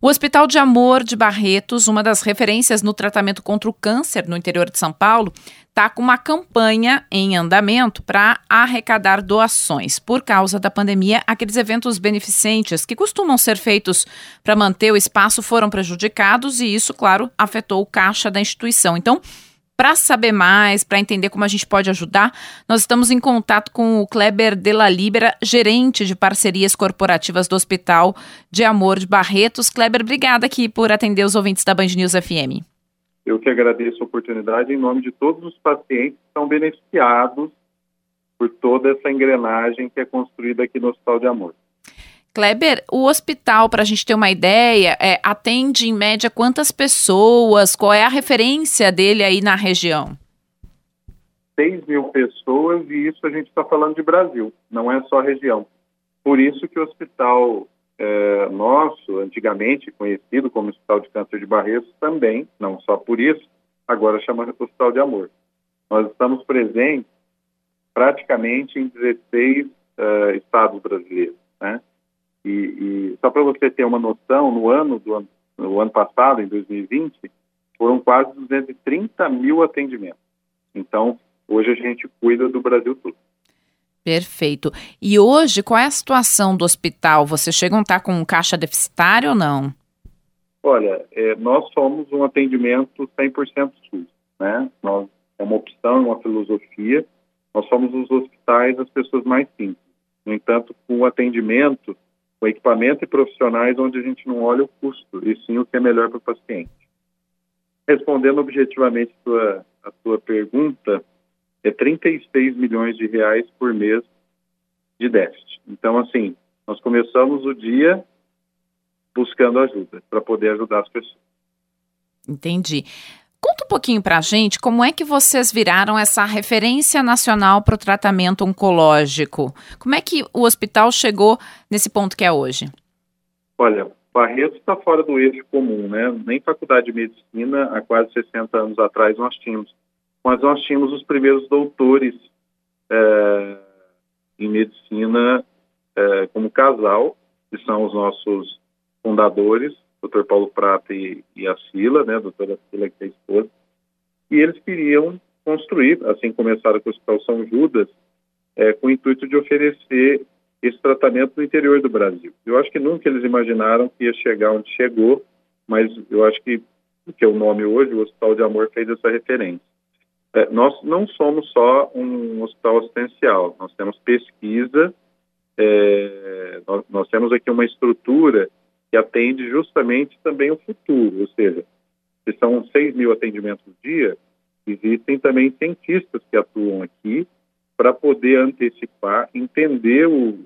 O Hospital de Amor de Barretos, uma das referências no tratamento contra o câncer no interior de São Paulo, está com uma campanha em andamento para arrecadar doações. Por causa da pandemia, aqueles eventos beneficentes que costumam ser feitos para manter o espaço foram prejudicados e isso, claro, afetou o caixa da instituição. Então, para saber mais, para entender como a gente pode ajudar, nós estamos em contato com o Kleber de la Libera, gerente de parcerias corporativas do Hospital de Amor de Barretos. Kleber, obrigada aqui por atender os ouvintes da Band News FM. Eu que agradeço a oportunidade em nome de todos os pacientes que são beneficiados por toda essa engrenagem que é construída aqui no Hospital de Amor. Kleber, o hospital, para a gente ter uma ideia, é, atende em média quantas pessoas? Qual é a referência dele aí na região? 6 mil pessoas e isso a gente está falando de Brasil, não é só região. Por isso que o hospital é, nosso, antigamente conhecido como Hospital de Câncer de Barretos, também, não só por isso, agora chama Hospital de Amor. Nós estamos presentes praticamente em 16 uh, é, estados brasileiros, né? E, e só para você ter uma noção, no ano do ano, no ano passado, em 2020, foram quase 230 mil atendimentos. Então, hoje a gente cuida do Brasil todo. Perfeito. E hoje, qual é a situação do hospital? Vocês chegam a estar com um caixa deficitário ou não? Olha, é, nós somos um atendimento 100% SUS, né? Nós, é uma opção, uma filosofia. Nós somos os hospitais das pessoas mais simples. No entanto, com o atendimento com equipamento e profissionais onde a gente não olha o custo, e sim o que é melhor para o paciente. Respondendo objetivamente a tua, a tua pergunta, é 36 milhões de reais por mês de déficit. Então, assim, nós começamos o dia buscando ajuda para poder ajudar as pessoas. Entendi. Conta um pouquinho para a gente como é que vocês viraram essa referência nacional para o tratamento oncológico. Como é que o hospital chegou nesse ponto que é hoje? Olha, Barretos está fora do eixo comum, né? Nem faculdade de medicina há quase 60 anos atrás nós tínhamos. Mas nós tínhamos os primeiros doutores é, em medicina é, como casal, que são os nossos fundadores, Dr. Paulo Prata e, e a Sila, né, a doutora Sila, que é a esposa, e eles queriam construir, assim começaram com o Hospital São Judas, é, com o intuito de oferecer esse tratamento no interior do Brasil. Eu acho que nunca eles imaginaram que ia chegar onde chegou, mas eu acho que, que é o nome hoje, o Hospital de Amor fez essa referência. É, nós não somos só um hospital assistencial, nós temos pesquisa, é, nós, nós, temos aqui uma estrutura que atende justamente também o futuro, ou seja, se são 6 mil atendimentos por dia, existem também cientistas que atuam aqui para poder antecipar, entender o,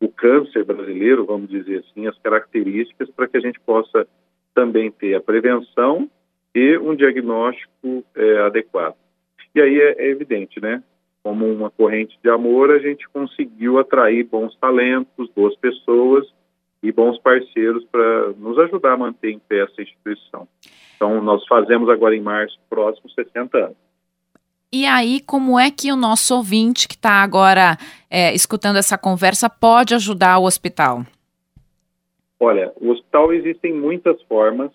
o câncer brasileiro, vamos dizer assim, as características para que a gente possa também ter a prevenção e um diagnóstico é, adequado. E aí é, é evidente, né? Como uma corrente de amor, a gente conseguiu atrair bons talentos, boas pessoas e bons parceiros para nos ajudar a manter em pé essa instituição. Então, nós fazemos agora em março próximo 60 anos. E aí, como é que o nosso ouvinte que está agora é, escutando essa conversa pode ajudar o hospital? Olha, o hospital existem muitas formas,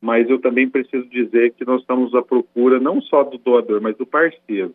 mas eu também preciso dizer que nós estamos à procura não só do doador, mas do parceiro.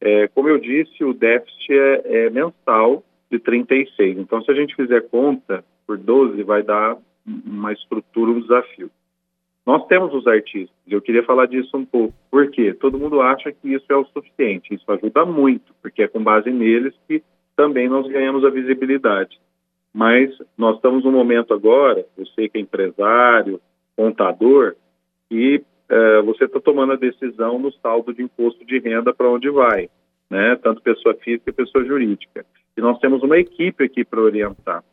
É, como eu disse, o déficit é, é mensal de 36. Então, se a gente fizer conta, por 12 vai dar uma estrutura, um desafio. Nós temos os artistas, eu queria falar disso um pouco. Por quê? Todo mundo acha que isso é o suficiente. Isso ajuda muito, porque é com base neles que também nós ganhamos a visibilidade. Mas nós estamos num momento agora, você que é empresário, contador, e é, você está tomando a decisão no saldo de imposto de renda para onde vai, né? tanto pessoa física e pessoa jurídica. E nós temos uma equipe aqui para orientar.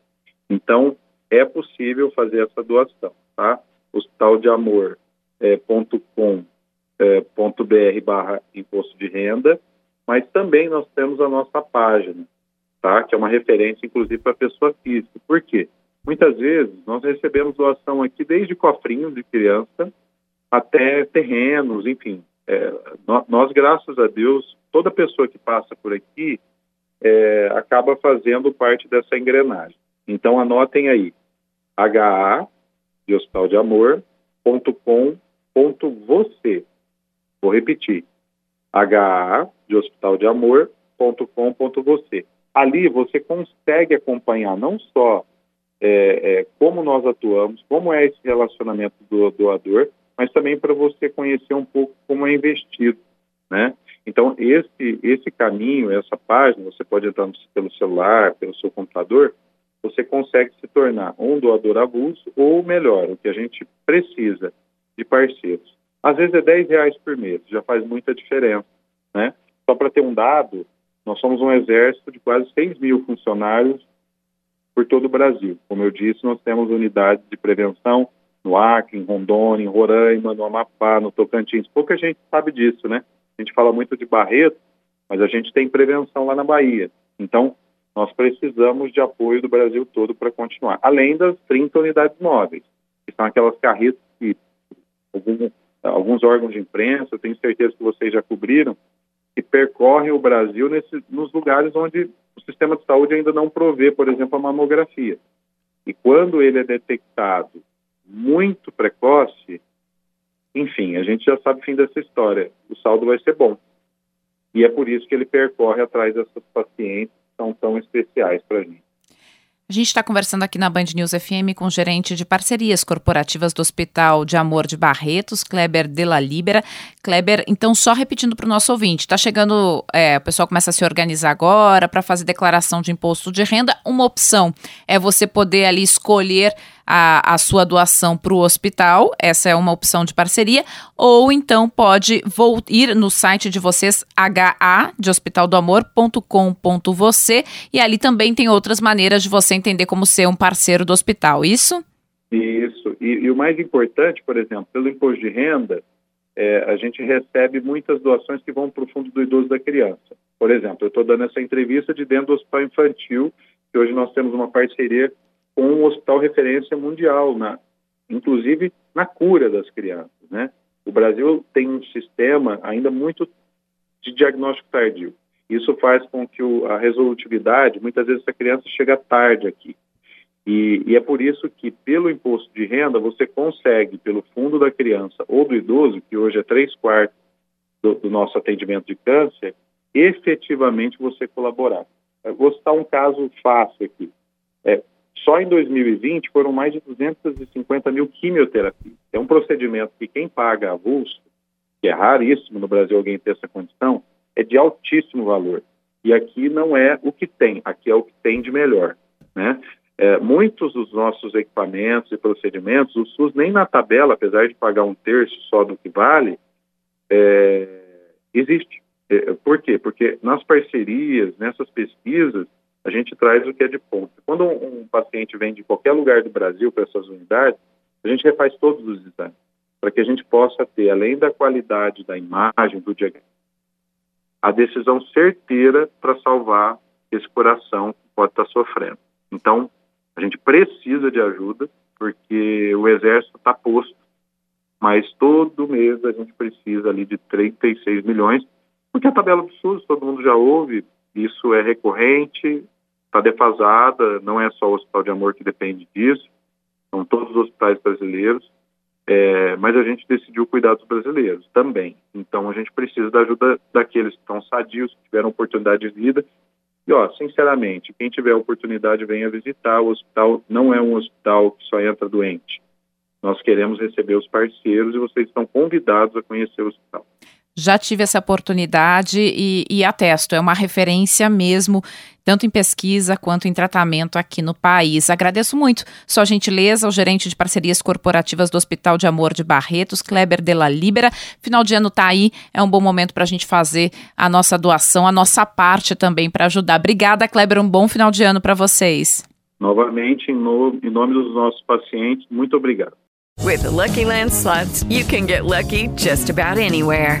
Então, é possível fazer essa doação, tá? hospitaldeamor.com.br é, é, barra imposto de renda, mas também nós temos a nossa página, tá? Que é uma referência, inclusive, para a pessoa física. Por quê? Muitas vezes nós recebemos doação aqui desde cofrinhos de criança até terrenos, enfim. É, nós, graças a Deus, toda pessoa que passa por aqui é, acaba fazendo parte dessa engrenagem. Então anotem aí, HA de Hospital de Amor, .com.você. Vou repetir, HA de Hospital de Amor.com.você. Ali você consegue acompanhar não só é, é, como nós atuamos, como é esse relacionamento do doador, mas também para você conhecer um pouco como é investido, né? Então, esse, esse caminho, essa página, você pode entrar pelo celular, pelo seu computador, você consegue se tornar um doador avulso ou, melhor, o que a gente precisa de parceiros. Às vezes é 10 reais por mês, já faz muita diferença, né? Só para ter um dado, nós somos um exército de quase 6 mil funcionários por todo o Brasil. Como eu disse, nós temos unidades de prevenção no Acre, em Rondônia, em Roraima, no Amapá, no Tocantins. Pouca gente sabe disso, né? A gente fala muito de Barreto, mas a gente tem prevenção lá na Bahia. Então, nós precisamos de apoio do Brasil todo para continuar. Além das 30 unidades móveis, que são aquelas carretas que algum, alguns órgãos de imprensa, eu tenho certeza que vocês já cobriram, que percorrem o Brasil nesse, nos lugares onde o sistema de saúde ainda não provê, por exemplo, a mamografia. E quando ele é detectado muito precoce, enfim, a gente já sabe o fim dessa história. O saldo vai ser bom. E é por isso que ele percorre atrás dessas pacientes especiais para a gente. A gente está conversando aqui na Band News FM com o gerente de parcerias corporativas do Hospital de Amor de Barretos, Kleber de la Libera. Kleber, então, só repetindo para o nosso ouvinte, está chegando, é, o pessoal começa a se organizar agora para fazer declaração de imposto de renda. Uma opção é você poder ali escolher a, a sua doação para o hospital, essa é uma opção de parceria, ou então pode ir no site de vocês, ha de hospitaldoamor.com.você, e ali também tem outras maneiras de você entender como ser um parceiro do hospital, isso? Isso, e, e o mais importante, por exemplo, pelo imposto de renda, é, a gente recebe muitas doações que vão para o fundo do idoso da criança. Por exemplo, eu estou dando essa entrevista de dentro do hospital infantil, que hoje nós temos uma parceria um hospital referência mundial, na, inclusive na cura das crianças. Né? O Brasil tem um sistema ainda muito de diagnóstico tardio. Isso faz com que o, a resolutividade, muitas vezes, essa criança chega tarde aqui. E, e, é por isso que, pelo imposto de renda, você consegue, pelo fundo da criança ou do idoso, que hoje é três quartos do, do nosso atendimento de câncer, efetivamente você colaborar. Eu vou citar um caso fácil aqui. É, só em 2020 foram mais de 250 mil quimioterapias. É um procedimento que quem paga avulso, que é raríssimo no Brasil alguém ter essa condição, é de altíssimo valor. E aqui não é o que tem, aqui é o que tem de melhor. Né? É, muitos dos nossos equipamentos e procedimentos, o SUS nem na tabela, apesar de pagar um terço só do que vale, é, existe. É, por quê? Porque nas parcerias, nessas pesquisas, a gente traz o que é de ponta. Quando um, um paciente vem de qualquer lugar do Brasil para essas unidades, a gente refaz todos os exames, para que a gente possa ter, além da qualidade da imagem, do diagnóstico, a decisão certeira para salvar esse coração que pode estar sofrendo. Então, a gente precisa de ajuda, porque o exército está posto, mas todo mês a gente precisa ali de 36 milhões, porque a tabela do SUS, todo mundo já ouve, isso é recorrente, está defasada, não é só o Hospital de Amor que depende disso, são todos os hospitais brasileiros, é, mas a gente decidiu cuidar dos brasileiros também. Então a gente precisa da ajuda daqueles que estão sadios, que tiveram oportunidade de vida. E, ó, sinceramente, quem tiver oportunidade, venha visitar. O hospital não é um hospital que só entra doente. Nós queremos receber os parceiros e vocês estão convidados a conhecer o hospital. Já tive essa oportunidade e, e, atesto, é uma referência mesmo, tanto em pesquisa quanto em tratamento aqui no país. Agradeço muito sua gentileza ao gerente de parcerias corporativas do Hospital de Amor de Barretos, Kleber de la Libera. Final de ano está aí, é um bom momento para a gente fazer a nossa doação, a nossa parte também para ajudar. Obrigada, Kleber, um bom final de ano para vocês. Novamente, em, no, em nome dos nossos pacientes, muito obrigado. With the Lucky Land slots, you can get lucky just about anywhere.